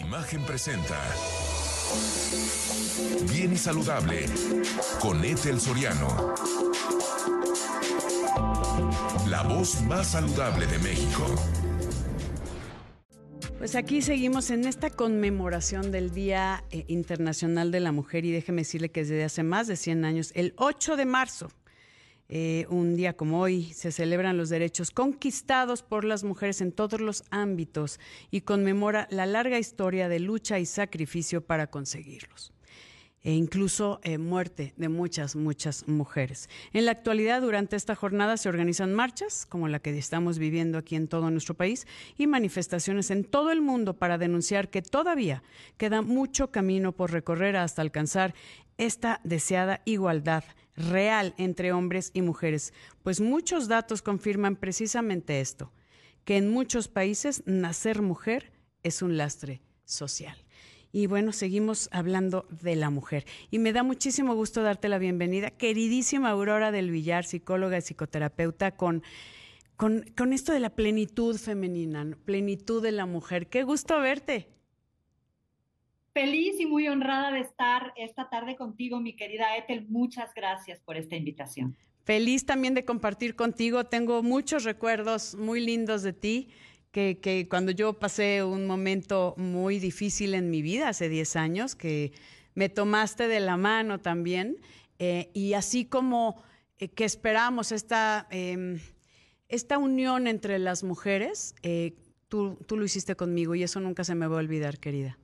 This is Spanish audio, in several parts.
Imagen presenta. Bien y saludable con Ethel Soriano. La voz más saludable de México. Pues aquí seguimos en esta conmemoración del Día eh, Internacional de la Mujer y déjeme decirle que desde hace más de 100 años, el 8 de marzo, eh, un día como hoy se celebran los derechos conquistados por las mujeres en todos los ámbitos y conmemora la larga historia de lucha y sacrificio para conseguirlos e incluso eh, muerte de muchas, muchas mujeres. En la actualidad, durante esta jornada se organizan marchas, como la que estamos viviendo aquí en todo nuestro país, y manifestaciones en todo el mundo para denunciar que todavía queda mucho camino por recorrer hasta alcanzar esta deseada igualdad real entre hombres y mujeres, pues muchos datos confirman precisamente esto, que en muchos países nacer mujer es un lastre social. Y bueno, seguimos hablando de la mujer. Y me da muchísimo gusto darte la bienvenida, queridísima Aurora del Villar, psicóloga y psicoterapeuta, con, con, esto de la plenitud femenina, plenitud de la mujer. Qué gusto verte. Feliz y muy honrada de estar esta tarde contigo, mi querida Ethel. Muchas gracias por esta invitación. Feliz también de compartir contigo. Tengo muchos recuerdos muy lindos de ti que, cuando yo pasé un momento muy difícil en mi vida hace 10 años, que me tomaste de la mano también, eh, y así como eh, que esperamos esta, em, esta unión entre las mujeres, eh, tú, tú lo hiciste conmigo y eso nunca se me va a olvidar, querida.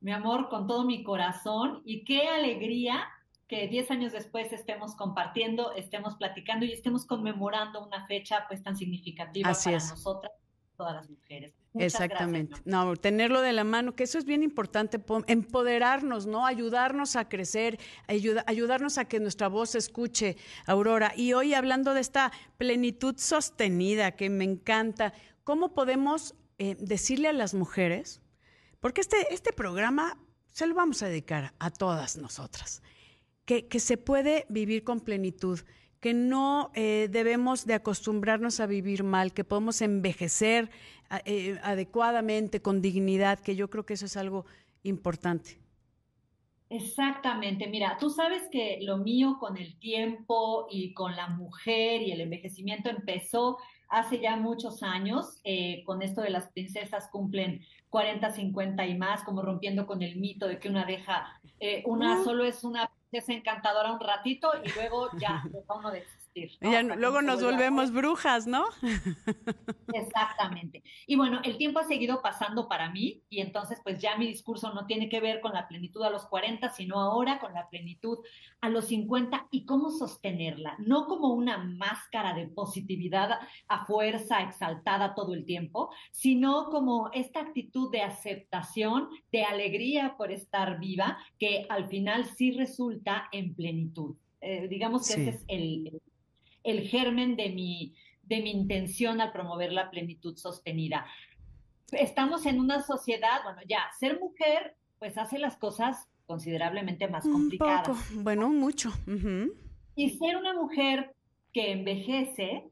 Mi amor, con todo mi corazón y qué alegría que 10 años después estemos compartiendo, estemos platicando y estemos conmemorando una fecha pues tan significativa para nosotras todas las mujeres. Exactamente. no, tenerlo de la mano, que eso es bien importante, empoderarnos, ¿no? Ayudarnos a crecer, ayudarnos a que nuestra voz se escuche, Aurora. Y hoy hablando de esta plenitud sostenida que me encanta, ¿cómo podemos eh, decirle a las mujeres? Porque este, este programa se lo vamos a dedicar a todas nosotras, que, que se puede vivir con plenitud que no eh, debemos de acostumbrarnos a vivir mal, que podemos envejecer eh, adecuadamente, con dignidad, que yo creo que eso es algo importante. Exactamente, mira, tú sabes que lo mío con el tiempo y con la mujer y el envejecimiento empezó hace ya muchos años, eh, con esto de las princesas cumplen 40, 50 y más, como rompiendo con el mito de que una deja, una solo es una es encantadora un ratito y luego ya deja uno de existir. luego nos volvemos brujas, ¿no? Exactamente. Y bueno, el tiempo ha seguido pasando para mí y entonces pues ya mi discurso no tiene que ver con la plenitud a los 40, sino ahora con la plenitud a los 50 y cómo sostenerla, no como una máscara de positividad a fuerza exaltada todo el tiempo, sino como esta actitud de aceptación, de alegría por estar viva, que al final sí resulta en plenitud. Eh, digamos que ese es el, el germen de mi, de mi intención al promover la plenitud sostenida. Estamos en una sociedad, bueno, ya, ser mujer pues hace las cosas considerablemente más complicadas. bueno, mucho. Y ser una mujer que envejece,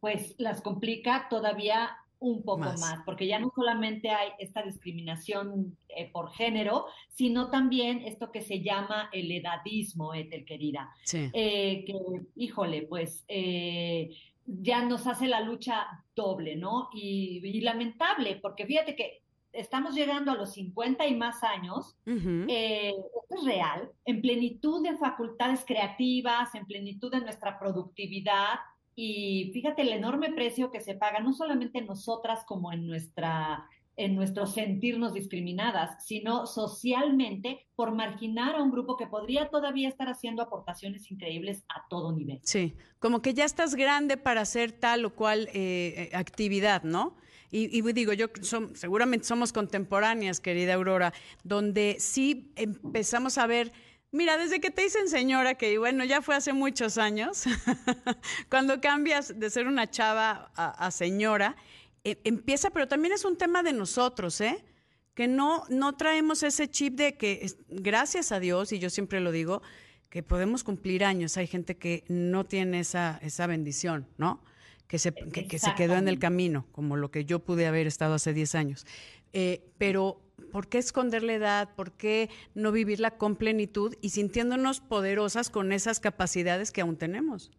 pues las complica todavía un poco más. porque ya no solamente hay esta discriminación eh, por género, sino también esto que se llama el edadismo, Etel querida. Sí. Eh, que, híjole, pues eh, ya nos hace la lucha doble, ¿no? Y, lamentable, porque fíjate que estamos llegando a los 50 y más años, esto es real, en plenitud de facultades creativas, en plenitud de nuestra productividad, y fíjate el enorme precio que se paga, no solamente en nosotras como en nuestra en nuestro sentirnos discriminadas, sino socialmente por marginar a un grupo que podría todavía estar haciendo aportaciones increíbles a todo nivel. Sí, como que ya estás grande para hacer tal o cual eh, eh, actividad, ¿no? Y, digo, yo seguramente somos contemporáneas, querida Aurora, donde sí empezamos a ver Mira, desde que te dicen señora, que bueno, ya fue hace muchos años, cuando cambias de ser una chava a, señora, e, empieza, pero también es un tema de nosotros, ¿eh? Que no, no traemos ese chip de que, gracias a Dios, y yo siempre lo digo, que podemos cumplir años. Hay gente que no tiene esa, esa bendición, ¿no? que se, que, se quedó en el camino, como lo que yo pude haber estado hace 10 años. Eh, pero, ¿por qué esconder la edad? ¿Por qué no vivirla con plenitud y sintiéndonos poderosas con esas capacidades que aún tenemos?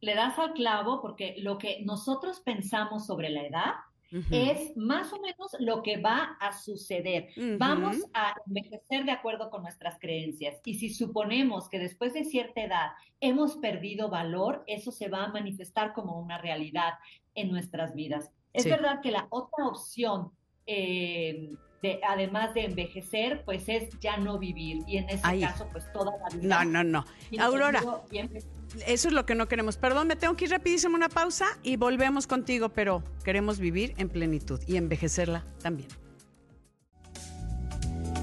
Le das al clavo porque lo que nosotros pensamos sobre la edad es más o menos lo que va a suceder. Vamos a envejecer de acuerdo con nuestras creencias. Y si suponemos que después de cierta edad hemos perdido valor, eso se va a manifestar como una realidad en nuestras vidas. Es verdad que la otra opción, eh, de, además de envejecer, pues es ya no vivir. Y en ese caso, pues toda la vida. No, no, no. Aurora. Eso es lo que no queremos. Perdón, me tengo que ir rapidísimo una pausa y volvemos contigo, pero queremos vivir en plenitud y envejecerla también.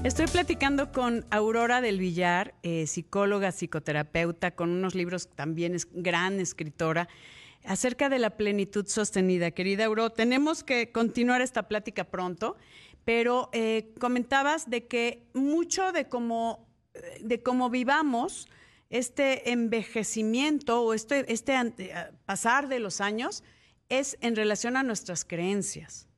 Estoy platicando con Aurora del Villar, eh, psicóloga, psicoterapeuta, con unos libros también es gran escritora, acerca de la plenitud sostenida. Querida Aurora, tenemos que continuar esta plática pronto, pero eh, comentabas de que mucho de cómo, de cómo vivamos este envejecimiento o este, este eh, pasar de los años es en relación a nuestras creencias.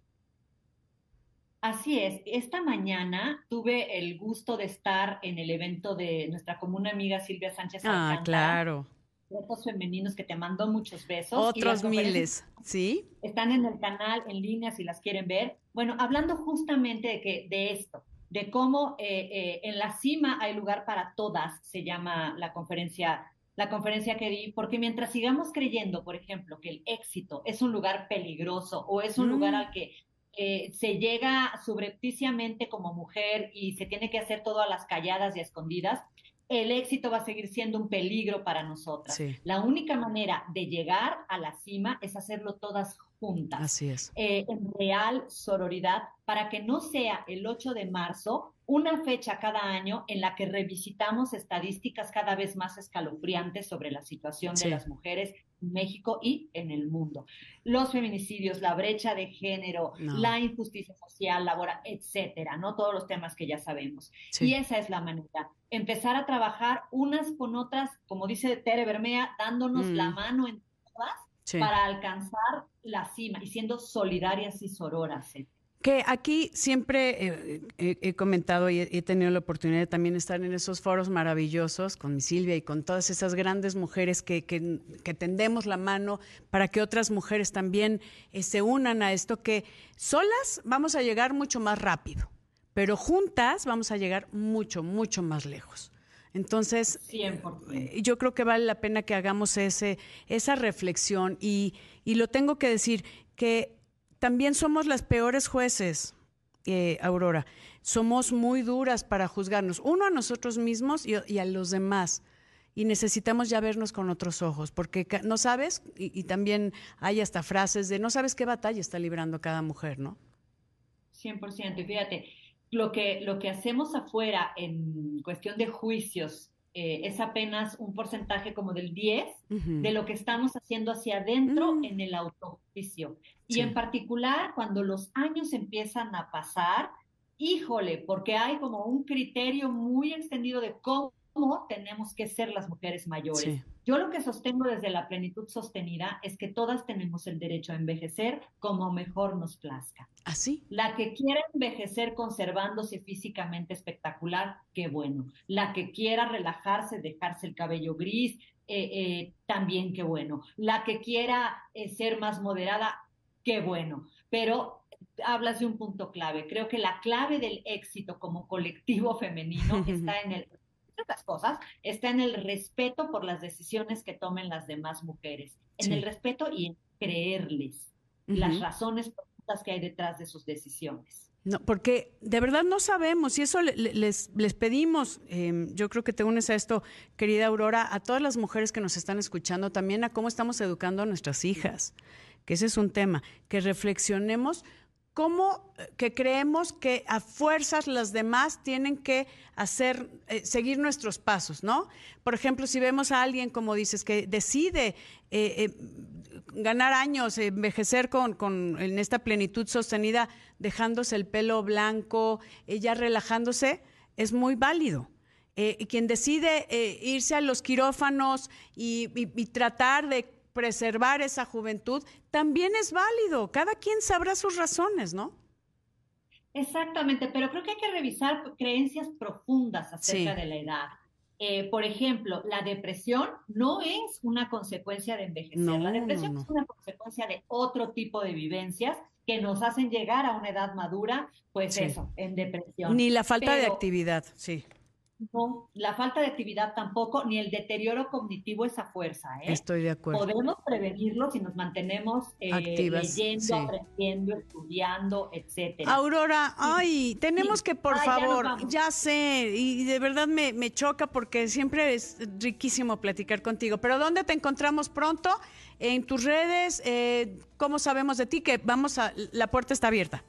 Así es. Esta mañana tuve el gusto de estar en el evento de nuestra común amiga Silvia Sánchez. Ah, claro. Retos femeninos que te mandó muchos besos. Otros miles, ¿sí? Están en el canal en línea si las quieren ver. Bueno, hablando justamente de, que, de esto, de cómo eh, eh, en la cima hay lugar para todas, se llama la conferencia, la conferencia que di, porque mientras sigamos creyendo, por ejemplo, que el éxito es un lugar peligroso o es un lugar mm. al que eh, se llega subrepticiamente como mujer y se tiene que hacer todo a las calladas y escondidas, el éxito va a seguir siendo un peligro para nosotras. La única manera de llegar a la cima es hacerlo todas juntas. Así es. Eh, en real sororidad, para que no sea el 8 de marzo una fecha cada año en la que revisitamos estadísticas cada vez más escalofriantes sobre la situación de las mujeres en México y en el mundo. Los feminicidios, la brecha de género, la injusticia social, laboral, etcétera, ¿no? Todos los temas que ya sabemos. Y esa es la manera. Empezar a trabajar unas con otras, como dice Tere Bermea, dándonos la mm. mano en todas para alcanzar la cima y siendo solidarias y sororas. Que aquí siempre eh, he comentado y he, tenido la oportunidad de también estar en esos foros maravillosos con mi Silvia y con todas esas grandes mujeres que, tendemos la mano para que otras mujeres también eh, se unan a esto, que solas vamos a llegar mucho más rápido, pero juntas vamos a llegar mucho, mucho más lejos. Entonces, eh, yo creo que vale la pena que hagamos ese, esa reflexión y, y lo tengo que decir, que también somos las peores jueces, eh, Aurora. Somos muy duras para juzgarnos, uno a nosotros mismos y, a los demás. Y necesitamos ya vernos con otros ojos, porque no sabes, y, y también hay hasta frases de no sabes qué batalla está librando cada mujer, ¿no? 100%. Y fíjate, lo que, lo que hacemos afuera en cuestión de juicios eh, es apenas un porcentaje como del 10 de lo que estamos haciendo hacia adentro mm. en el autojuicio. Y en particular, cuando los años empiezan a pasar, híjole, porque hay como un criterio muy extendido de cómo cómo tenemos que ser las mujeres mayores. Yo lo que sostengo desde la plenitud sostenida es que todas tenemos el derecho a envejecer como mejor nos plazca. ¿Así? ¿Ah, la que quiera envejecer conservándose físicamente espectacular, qué bueno. La que quiera relajarse, dejarse el cabello gris, eh, eh, también qué bueno. La que quiera eh, ser más moderada, qué bueno. Pero hablas de un punto clave. Creo que la clave del éxito como colectivo femenino está en el estas cosas, está en el respeto por las decisiones que tomen las demás mujeres, en el respeto y en creerles las razones profundas que hay detrás de sus decisiones. No, porque de verdad no sabemos y eso les, les pedimos, em, yo creo que te unes a esto, querida Aurora, a todas las mujeres que nos están escuchando, también a cómo estamos educando a nuestras hijas, que ese es un tema, que reflexionemos cómo eh, que creemos que a fuerzas las demás tienen que hacer, eh, seguir nuestros pasos, ¿no? Por ejemplo, si vemos a alguien, como dices, que decide eh, ganar años, envejecer con, en esta plenitud sostenida, dejándose el pelo blanco, ya relajándose, es muy válido. quien decide irse a los quirófanos y tratar de preservar esa juventud, también es válido. Cada quien sabrá sus razones, ¿no? Exactamente, pero creo que hay que revisar creencias profundas acerca de la edad. Eh, por ejemplo, la depresión no es una consecuencia de envejecer. la depresión es una consecuencia de otro tipo de vivencias que nos hacen llegar a una edad madura, pues eso, en depresión. Ni la falta de actividad, sí. No, la falta de actividad tampoco, ni el deterioro cognitivo esa fuerza. ¿eh? Estoy de acuerdo. Podemos prevenirlo si nos mantenemos eh, leyendo, aprendiendo, estudiando, etcétera. Aurora, ay, tenemos que, por favor, ya, sé, y de verdad me, me choca porque siempre es riquísimo platicar contigo, pero ¿dónde te encontramos pronto? En tus redes, eh, ¿cómo sabemos de ti? Que vamos a, la puerta está abierta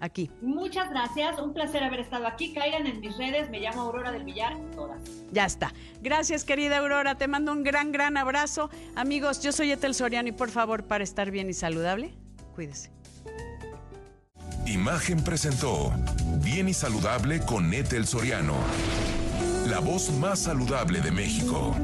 aquí. Muchas gracias, un placer haber estado aquí. Caigan en mis redes, me llamo Aurora del Villar, todas. Ya está. Gracias, querida Aurora, te mando un gran, gran abrazo. Amigos, yo soy Etel Soriano y por favor, para estar bien y saludable, cuídese. Imagen presentó Bien y Saludable con Etel Soriano, la voz más saludable de México.